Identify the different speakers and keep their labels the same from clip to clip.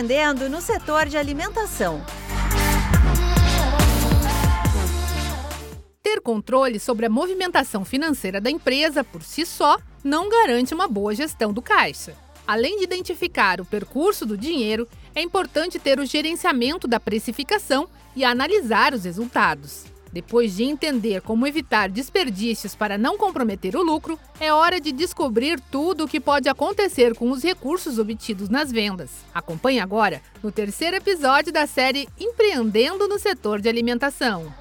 Speaker 1: Empreendendo no setor de alimentação.
Speaker 2: Ter controle sobre a movimentação financeira da empresa por si só não garante uma boa gestão do caixa. Além de identificar o percurso do dinheiro, é importante ter o gerenciamento da precificação e analisar os resultados. Depois de entender como evitar desperdícios para não comprometer o lucro, é hora de descobrir tudo o que pode acontecer com os recursos obtidos nas vendas. Acompanhe agora no terceiro episódio da série Empreendendo no setor de alimentação.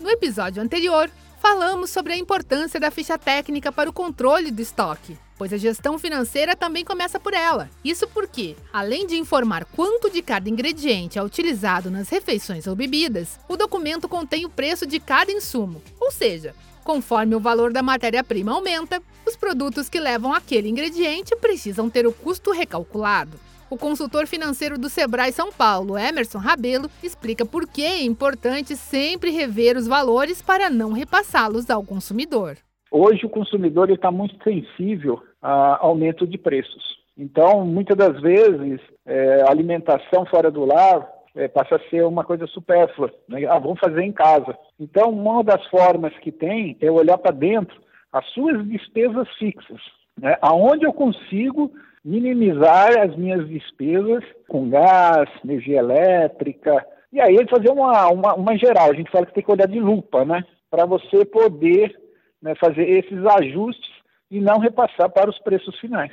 Speaker 2: No episódio anterior, falamos sobre a importância da ficha técnica para o controle do estoque, pois a gestão financeira também começa por ela. Isso porque, além de informar quanto de cada ingrediente é utilizado nas refeições ou bebidas, o documento contém o preço de cada insumo, ou seja, Conforme o valor da matéria-prima aumenta, os produtos que levam aquele ingrediente precisam ter o custo recalculado. O consultor financeiro do Sebrae São Paulo, Emerson Rabelo, explica por que é importante sempre rever os valores para não repassá-los ao consumidor.
Speaker 3: Hoje o consumidor está muito sensível a aumento de preços. Então, muitas das vezes, é, alimentação fora do lar é, passa a ser uma coisa supérflua. Né? Ah, vamos fazer em casa. Então, uma das formas que tem é olhar para dentro as suas despesas fixas. Né? Aonde eu consigo minimizar as minhas despesas com gás, energia elétrica, e aí fazer uma, uma, uma geral. A gente fala que tem que olhar de lupa, né? Para você poder né, fazer esses ajustes e não repassar para os preços finais.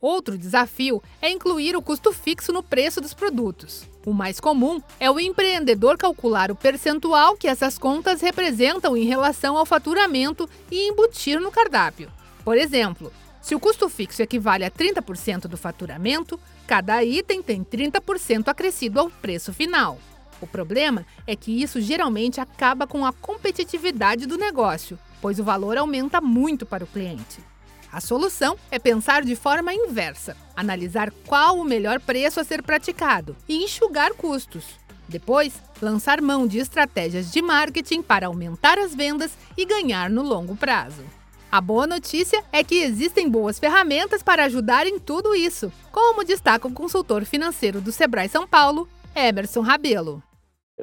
Speaker 2: Outro desafio é incluir o custo fixo no preço dos produtos. O mais comum é o empreendedor calcular o percentual que essas contas representam em relação ao faturamento e embutir no cardápio. Por exemplo, se o custo fixo equivale a 30% do faturamento, cada item tem 30% acrescido ao preço final. O problema é que isso geralmente acaba com a competitividade do negócio, pois o valor aumenta muito para o cliente. A solução é pensar de forma inversa, analisar qual o melhor preço a ser praticado e enxugar custos. Depois, lançar mão de estratégias de marketing para aumentar as vendas e ganhar no longo prazo. A boa notícia é que existem boas ferramentas para ajudar em tudo isso, como destaca o consultor financeiro do Sebrae São Paulo, Emerson Rabelo.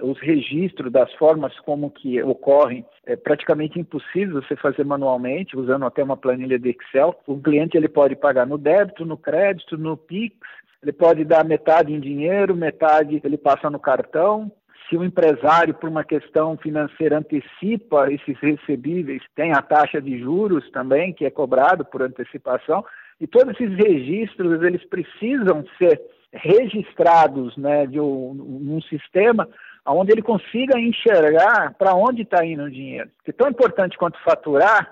Speaker 3: Os registros das formas como que ocorrem é praticamente impossível você fazer manualmente, usando até uma planilha de Excel. O cliente ele pode pagar no débito, no crédito, no Pix, ele pode dar metade em dinheiro, metade ele passa no cartão se o empresário, por uma questão financeira, antecipa esses recebíveis, tem a taxa de juros também, que é cobrado por antecipação, e todos esses registros, eles precisam ser registrados né, de um, num sistema onde ele consiga enxergar para onde está indo o dinheiro. Que tão importante quanto faturar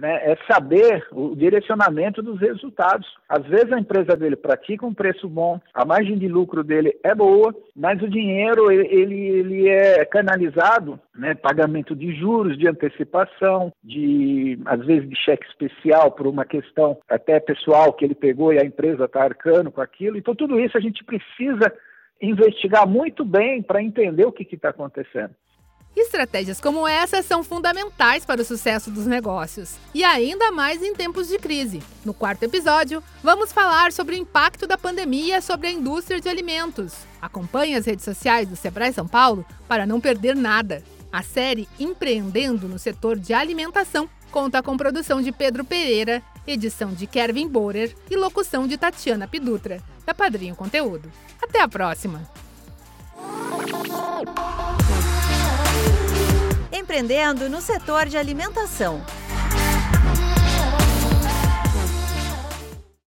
Speaker 3: né, é saber o direcionamento dos resultados. Às vezes a empresa dele pratica um preço bom, a margem de lucro dele é boa, mas o dinheiro ele, ele é canalizado, né, pagamento de juros, de antecipação, de às vezes de cheque especial por uma questão até pessoal que ele pegou e a empresa está arcando com aquilo. Então tudo isso a gente precisa investigar muito bem para entender o que está acontecendo.
Speaker 2: Estratégias como essa são fundamentais para o sucesso dos negócios, e ainda mais em tempos de crise. No quarto episódio, vamos falar sobre o impacto da pandemia sobre a indústria de alimentos. Acompanhe as redes sociais do Sebrae São Paulo para não perder nada. A série Empreendendo no setor de alimentação conta com produção de Pedro Pereira, edição de Kevin Borer e locução de Tatiana Pidutra, da Padrinho Conteúdo. Até a próxima!
Speaker 1: empreendendo no setor de alimentação.